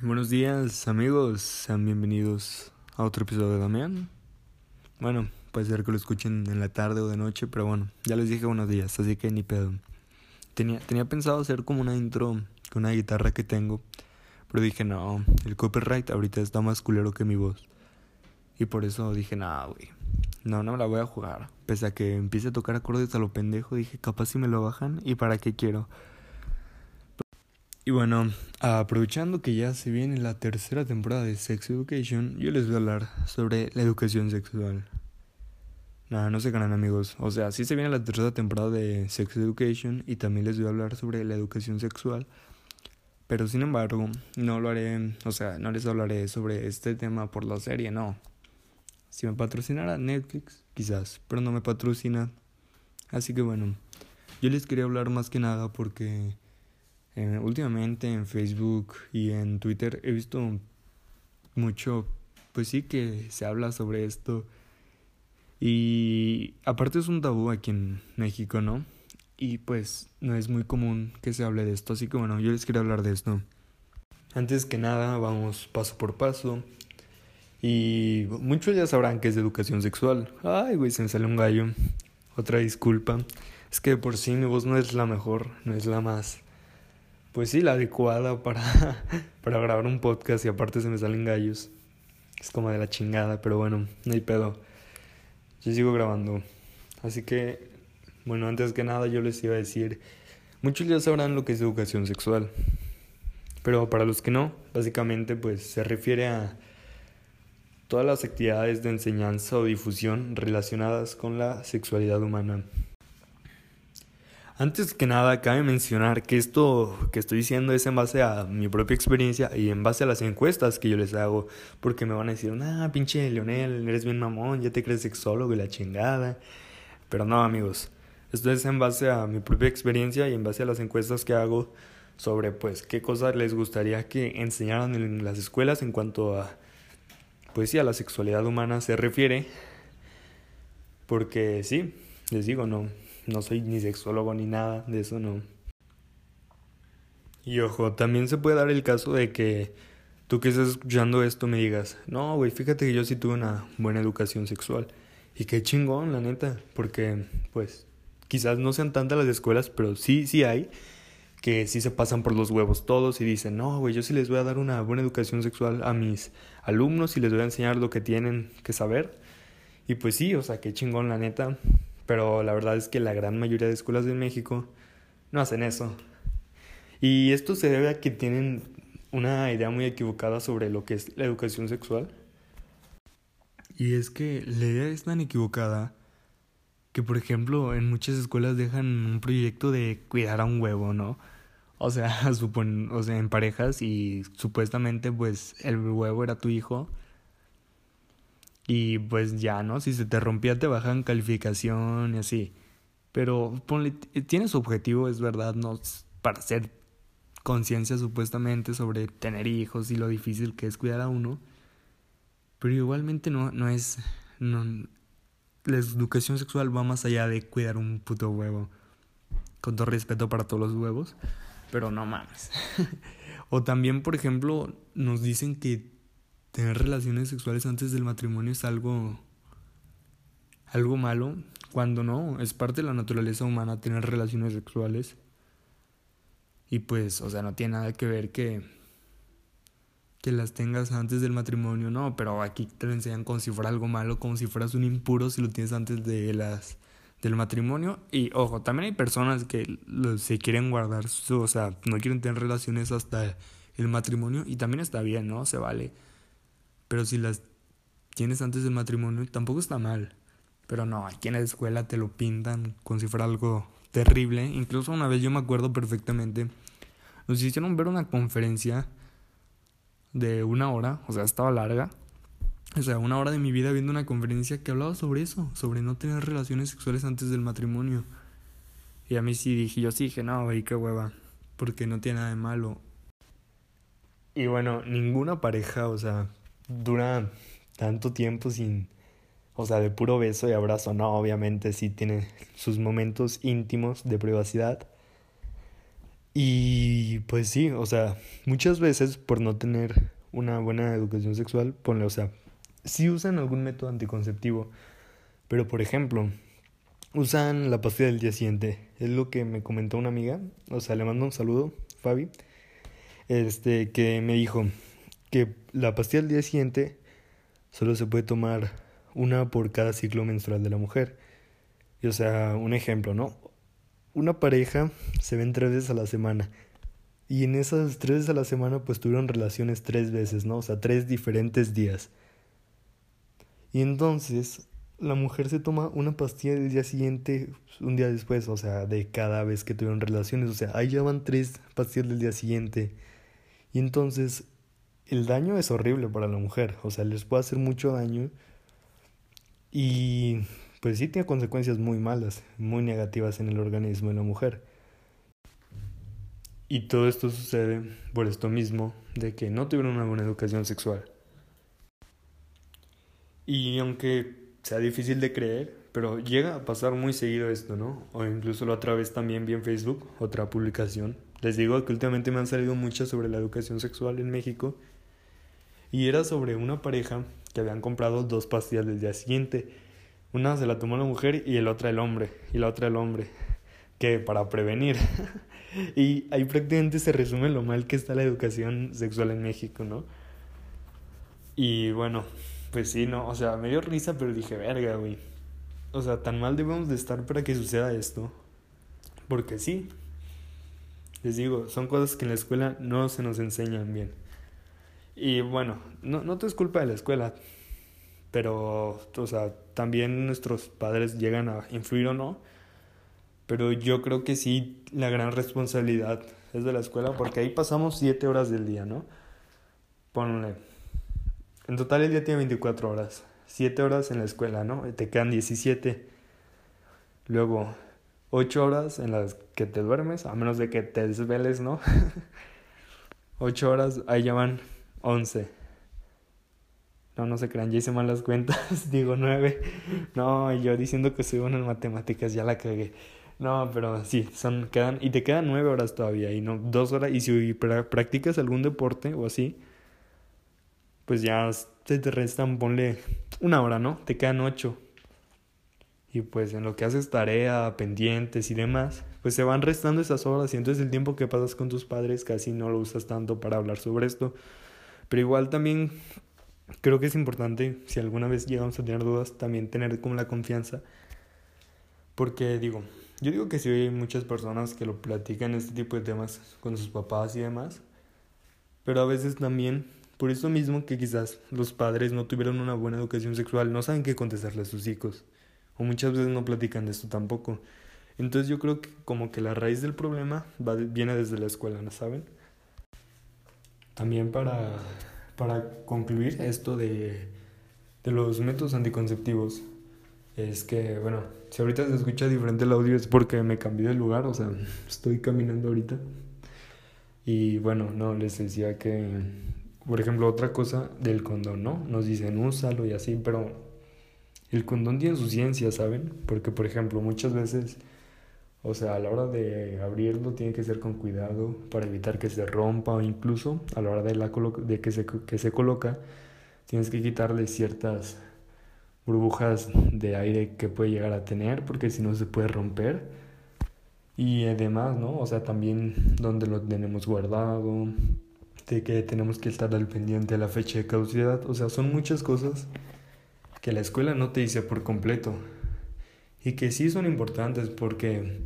Buenos días amigos, sean bienvenidos a otro episodio de Damián. Bueno, puede ser que lo escuchen en la tarde o de noche, pero bueno, ya les dije buenos días, así que ni pedo. Tenía, tenía pensado hacer como una intro con una guitarra que tengo, pero dije no, el copyright ahorita está más culero que mi voz. Y por eso dije, no, güey, no, no me la voy a jugar. Pese a que empiece a tocar acordes a lo pendejo, dije, capaz si me lo bajan y para qué quiero. Y bueno, aprovechando que ya se viene la tercera temporada de Sex Education, yo les voy a hablar sobre la educación sexual. Nada, no se ganan amigos. O sea, sí se viene la tercera temporada de Sex Education y también les voy a hablar sobre la educación sexual. Pero sin embargo, no lo haré, o sea, no les hablaré sobre este tema por la serie, no. Si me patrocinara Netflix, quizás, pero no me patrocina. Así que bueno, yo les quería hablar más que nada porque últimamente en Facebook y en Twitter he visto mucho, pues sí que se habla sobre esto. Y aparte es un tabú aquí en México, ¿no? Y pues no es muy común que se hable de esto, así que bueno, yo les quería hablar de esto. Antes que nada, vamos paso por paso. Y muchos ya sabrán que es educación sexual. Ay, güey, se me sale un gallo. Otra disculpa. Es que por sí mi voz no es la mejor, no es la más pues sí, la adecuada para, para grabar un podcast y aparte se me salen gallos. Es como de la chingada, pero bueno, no hay pedo. Yo sigo grabando. Así que, bueno, antes que nada yo les iba a decir, muchos ya sabrán lo que es educación sexual. Pero para los que no, básicamente pues se refiere a todas las actividades de enseñanza o difusión relacionadas con la sexualidad humana. Antes que nada, cabe mencionar que esto que estoy diciendo es en base a mi propia experiencia y en base a las encuestas que yo les hago, porque me van a decir, ah, pinche Leonel, eres bien mamón, ya te crees sexólogo y la chingada. Pero no, amigos, esto es en base a mi propia experiencia y en base a las encuestas que hago sobre, pues, qué cosas les gustaría que enseñaran en las escuelas en cuanto a, pues sí, a la sexualidad humana se refiere. Porque sí, les digo, no, no soy ni sexólogo ni nada, de eso no. Y ojo, también se puede dar el caso de que tú que estás escuchando esto me digas, no, güey, fíjate que yo sí tuve una buena educación sexual. Y qué chingón, la neta, porque pues quizás no sean tantas las escuelas, pero sí, sí hay que sí se pasan por los huevos todos y dicen, no, güey, yo sí les voy a dar una buena educación sexual a mis alumnos y les voy a enseñar lo que tienen que saber. Y pues sí, o sea, qué chingón, la neta. Pero la verdad es que la gran mayoría de escuelas de México no hacen eso. Y esto se debe a que tienen una idea muy equivocada sobre lo que es la educación sexual. Y es que la idea es tan equivocada que, por ejemplo, en muchas escuelas dejan un proyecto de cuidar a un huevo, ¿no? O sea, supon, o sea, en parejas y supuestamente pues el huevo era tu hijo y pues ya, ¿no? Si se te rompía te bajan calificación y así. Pero ponle, tiene su objetivo, es verdad, ¿no? Para hacer conciencia supuestamente sobre tener hijos y lo difícil que es cuidar a uno. Pero igualmente no, no es... No, la educación sexual va más allá de cuidar un puto huevo. Con todo respeto para todos los huevos. Pero no mames. o también, por ejemplo, nos dicen que tener relaciones sexuales antes del matrimonio es algo algo malo, cuando no, es parte de la naturaleza humana tener relaciones sexuales. Y pues, o sea, no tiene nada que ver que que las tengas antes del matrimonio, no, pero aquí te lo enseñan como si fuera algo malo, como si fueras un impuro si lo tienes antes de las del matrimonio y ojo, también hay personas que se quieren guardar, o sea, no quieren tener relaciones hasta el matrimonio y también está bien, ¿no? Se vale. Pero si las tienes antes del matrimonio, tampoco está mal. Pero no, aquí en la escuela te lo pintan como si fuera algo terrible. Incluso una vez yo me acuerdo perfectamente, nos hicieron ver una conferencia de una hora, o sea, estaba larga. O sea, una hora de mi vida viendo una conferencia que hablaba sobre eso, sobre no tener relaciones sexuales antes del matrimonio. Y a mí sí dije, yo sí dije, no, güey, qué hueva, porque no tiene nada de malo. Y bueno, ninguna pareja, o sea, dura tanto tiempo sin, o sea, de puro beso y abrazo, no, obviamente sí tiene sus momentos íntimos de privacidad. Y pues sí, o sea, muchas veces por no tener una buena educación sexual, ponle, o sea, sí usan algún método anticonceptivo, pero por ejemplo, usan la pastilla del día siguiente. Es lo que me comentó una amiga, o sea, le mando un saludo, Fabi, este, que me dijo que la pastilla del día siguiente solo se puede tomar una por cada ciclo menstrual de la mujer. Y, o sea, un ejemplo, ¿no? Una pareja se ven tres veces a la semana. Y en esas tres veces a la semana pues tuvieron relaciones tres veces, ¿no? O sea, tres diferentes días. Y entonces la mujer se toma una pastilla del día siguiente, un día después, o sea, de cada vez que tuvieron relaciones. O sea, ahí ya van tres pastillas del día siguiente. Y entonces el daño es horrible para la mujer. O sea, les puede hacer mucho daño. Y pues sí tiene consecuencias muy malas, muy negativas en el organismo de la mujer. Y todo esto sucede por esto mismo, de que no tuvieron una buena educación sexual. Y aunque sea difícil de creer, pero llega a pasar muy seguido esto, ¿no? O incluso la otra vez también vi en Facebook otra publicación. Les digo que últimamente me han salido muchas sobre la educación sexual en México. Y era sobre una pareja que habían comprado dos pastillas del día siguiente. Una se la tomó la mujer y la otra el hombre. Y la otra el hombre. Que para prevenir. Y ahí prácticamente se resume lo mal que está la educación sexual en México, ¿no? Y bueno, pues sí, no, o sea, me dio risa, pero dije, verga, güey. O sea, tan mal debemos de estar para que suceda esto. Porque sí, les digo, son cosas que en la escuela no se nos enseñan bien. Y bueno, no, no te es culpa de la escuela, pero, o sea, también nuestros padres llegan a influir o no pero yo creo que sí, la gran responsabilidad es de la escuela, porque ahí pasamos siete horas del día, ¿no? Ponle. En total el día tiene 24 horas. Siete horas en la escuela, ¿no? te quedan 17. Luego, ocho horas en las que te duermes, a menos de que te desveles, ¿no? Ocho horas, ahí ya van 11. No, no se crean, ya hice mal las cuentas, digo nueve. No, yo diciendo que soy bueno en matemáticas, ya la cagué. No, pero sí, son, quedan, y te quedan nueve horas todavía, y no dos horas, y si practicas algún deporte o así, pues ya te, te restan, ponle una hora, ¿no? Te quedan ocho. Y pues en lo que haces tarea, pendientes y demás, pues se van restando esas horas y entonces el tiempo que pasas con tus padres casi no lo usas tanto para hablar sobre esto. Pero igual también creo que es importante, si alguna vez llegamos a tener dudas, también tener como la confianza. Porque digo, yo digo que sí hay muchas personas que lo platican este tipo de temas con sus papás y demás, pero a veces también, por eso mismo que quizás los padres no tuvieron una buena educación sexual, no saben qué contestarle a sus hijos, o muchas veces no platican de esto tampoco. Entonces yo creo que como que la raíz del problema viene desde la escuela, ¿no saben? También para, para concluir esto de, de los métodos anticonceptivos, es que, bueno, si ahorita se escucha diferente el audio es porque me cambié de lugar, o sea, estoy caminando ahorita. Y bueno, no, les decía que, por ejemplo, otra cosa del condón, ¿no? Nos dicen úsalo y así, pero el condón tiene su ciencia, ¿saben? Porque, por ejemplo, muchas veces, o sea, a la hora de abrirlo tiene que ser con cuidado para evitar que se rompa o incluso a la hora de, la de que, se, que se coloca, tienes que quitarle ciertas burbujas de aire que puede llegar a tener, porque si no se puede romper. Y además, ¿no? O sea, también donde lo tenemos guardado, de que tenemos que estar al pendiente de la fecha de caducidad. O sea, son muchas cosas que la escuela no te dice por completo. Y que sí son importantes porque,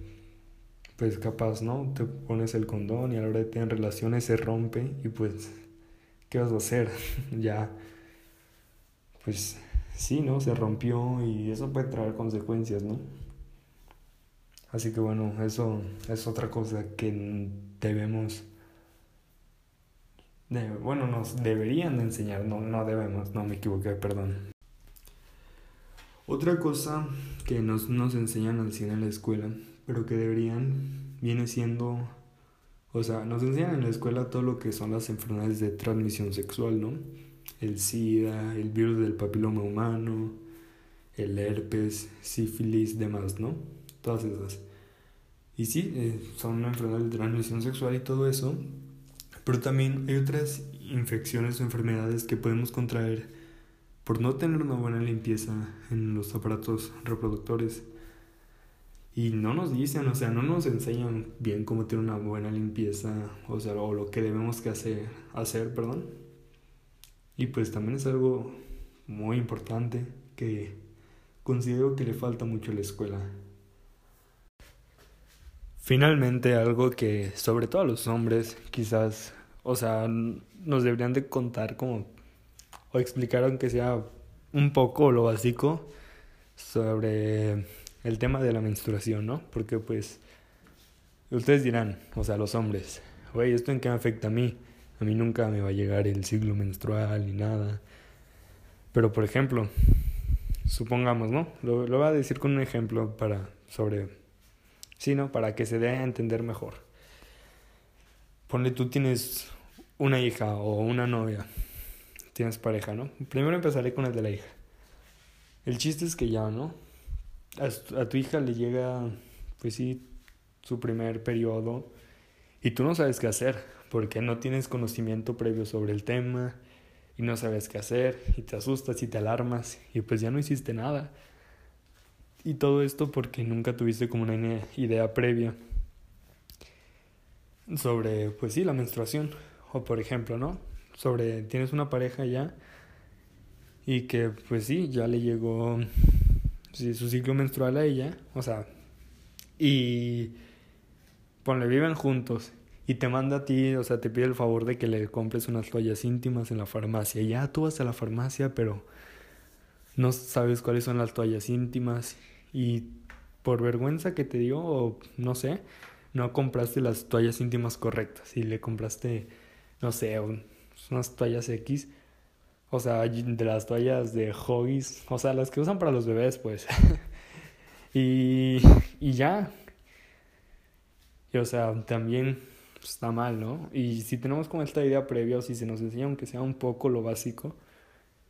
pues capaz, ¿no? Te pones el condón y a la hora de tener relaciones se rompe y pues, ¿qué vas a hacer? ya, pues sí, ¿no? Se rompió y eso puede traer consecuencias, ¿no? Así que bueno, eso es otra cosa que debemos, bueno, nos deberían de enseñar, no, no debemos, no me equivoqué, perdón. Otra cosa que nos, nos enseñan al cine en la escuela, pero que deberían, viene siendo, o sea, nos enseñan en la escuela todo lo que son las enfermedades de transmisión sexual, ¿no? el SIDA, el virus del papiloma humano, el herpes, sífilis, demás, ¿no? Todas esas. Y sí, eh, son enfermedades de transmisión sexual y todo eso, pero también hay otras infecciones o enfermedades que podemos contraer por no tener una buena limpieza en los aparatos reproductores. Y no nos dicen, o sea, no nos enseñan bien cómo tener una buena limpieza, o sea, o lo que debemos que hacer, hacer, perdón. Y pues también es algo muy importante que considero que le falta mucho a la escuela. Finalmente, algo que sobre todo a los hombres quizás, o sea, nos deberían de contar como o explicar aunque sea un poco lo básico sobre el tema de la menstruación, ¿no? Porque pues ustedes dirán, o sea, los hombres, güey, ¿esto en qué afecta a mí? A mí nunca me va a llegar el ciclo menstrual ni nada. Pero por ejemplo, supongamos, ¿no? Lo, lo voy a decir con un ejemplo para sobre sí, ¿no? Para que se dé a entender mejor. Ponle tú tienes una hija o una novia. Tienes pareja, ¿no? Primero empezaré con el de la hija. El chiste es que ya, ¿no? a, tu hija le llega, pues sí, su primer periodo y tú no sabes qué hacer porque no tienes conocimiento previo sobre el tema y no sabes qué hacer y te asustas y te alarmas y pues ya no hiciste nada. Y todo esto porque nunca tuviste como una idea previa sobre, pues sí, la menstruación. O por ejemplo, ¿no? Sobre, tienes una pareja ya y que pues sí, ya le llegó su ciclo menstrual a ella, o sea, y ponle, viven juntos y te manda a ti, o sea, te pide el favor de que le compres unas toallas íntimas en la farmacia. Ya tú vas a la farmacia, pero no sabes cuáles son las toallas íntimas y por vergüenza que te dio, o no sé, no compraste las toallas íntimas correctas y le compraste, no sé, unas toallas X o sea, de las toallas de hobbies, o sea, las que usan para los bebés, pues. y, y ya. Y o sea, también pues, está mal, ¿no? Y si tenemos como esta idea previa, o si se nos enseña aunque sea un poco lo básico,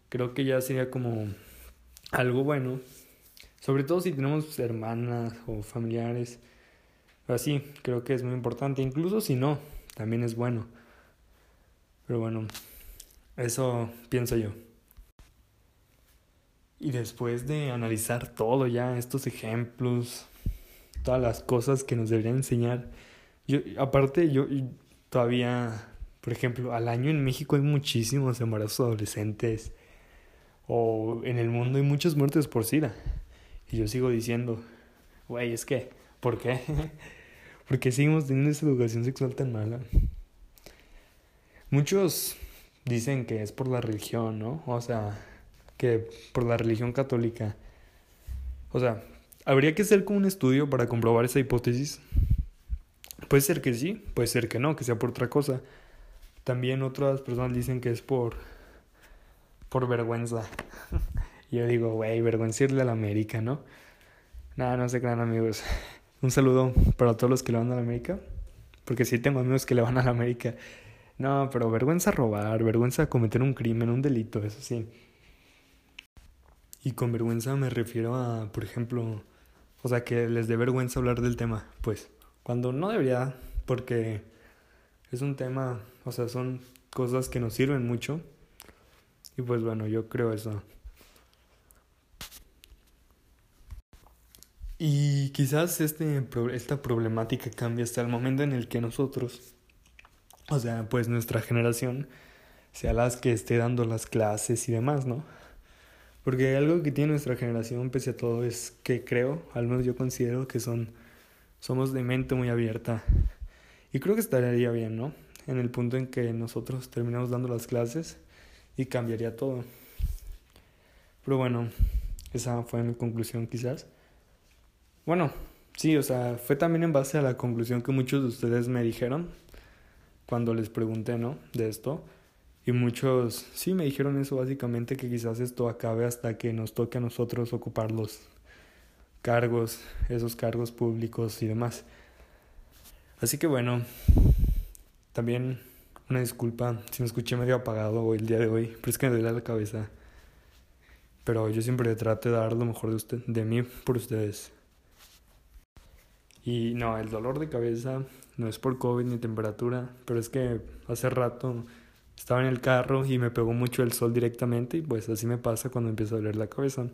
creo que ya sería como algo bueno. Sobre todo si tenemos hermanas o familiares. Así, creo que es muy importante. Incluso si no, también es bueno. Pero bueno, eso pienso yo. Y después de analizar todo ya, estos ejemplos, todas las cosas que nos deberían enseñar, yo, aparte yo todavía, por ejemplo, al año en México hay muchísimos embarazos adolescentes o en el mundo hay muchas muertes por SIDA. Y yo sigo diciendo, güey, es que, ¿por qué? ¿Por qué seguimos teniendo esa educación sexual tan mala? Muchos dicen que es por la religión, ¿no? O sea, que por la religión católica. O sea, ¿habría que hacer como un estudio para comprobar esa hipótesis? Puede ser que sí, puede ser que no, que sea por otra cosa. También otras personas dicen que es por por vergüenza. yo digo, güey, vergüenza irle a la América, ¿no? Nada, no se crean amigos. Un saludo para todos los que le van a la América. Porque sí tengo amigos que le van a la América. No, pero vergüenza robar, vergüenza cometer un crimen, un delito, eso sí. Y con vergüenza me refiero a, por ejemplo, o sea, que les dé vergüenza hablar del tema, pues, cuando no debería, porque es un tema, o sea, son cosas que nos sirven mucho. Y pues bueno, yo creo eso. Y quizás este, esta problemática cambie hasta el momento en el que nosotros o sea, pues nuestra generación sea las que esté dando las clases y demás, ¿no? Porque algo que tiene nuestra generación, pese a todo, es que creo, al menos yo considero que son, somos de mente muy abierta. Y creo que estaría bien, ¿no? En el punto en que nosotros terminamos dando las clases y cambiaría todo. Pero bueno, esa fue mi conclusión quizás. Bueno, sí, o sea, fue también en base a la conclusión que muchos de ustedes me dijeron cuando les pregunté, ¿no? De esto. Y muchos sí me dijeron eso básicamente, que quizás esto acabe hasta que nos toque a nosotros ocupar los cargos, esos cargos públicos y demás. Así que bueno, también una disculpa si me escuché medio apagado hoy el día de hoy, pero es que me duele la cabeza. Pero yo siempre trato de dar lo mejor de usted, de mí por ustedes. Y no, el dolor de cabeza no es por COVID ni temperatura, pero es que hace rato estaba en el carro y me pegó mucho el sol directamente y pues así me pasa cuando empieza a doler la cabeza.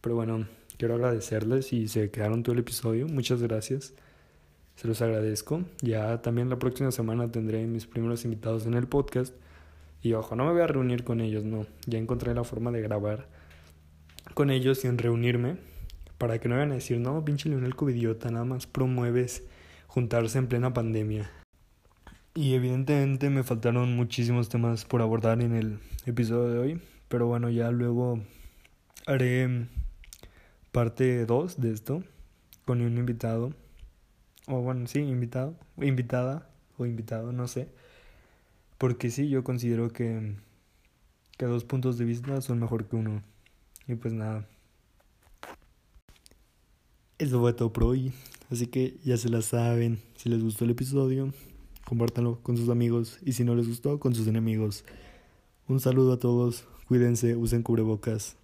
Pero bueno, quiero agradecerles y se quedaron todo el episodio. Muchas gracias. Se los agradezco. Ya también la próxima semana tendré mis primeros invitados en el podcast. Y ojo, no me voy a reunir con ellos, no. Ya encontré la forma de grabar con ellos sin reunirme. Para que no vayan a decir, no, pinche Leonel Covidiota, nada más promueves juntarse en plena pandemia. Y evidentemente me faltaron muchísimos temas por abordar en el episodio de hoy. Pero bueno, ya luego haré parte 2 de esto con un invitado. O bueno, sí, invitado, invitada o invitado, no sé. Porque sí, yo considero que, que dos puntos de vista son mejor que uno. Y pues nada. Eso fue todo por hoy. Así que ya se la saben. Si les gustó el episodio, compártanlo con sus amigos. Y si no les gustó, con sus enemigos. Un saludo a todos. Cuídense, usen cubrebocas.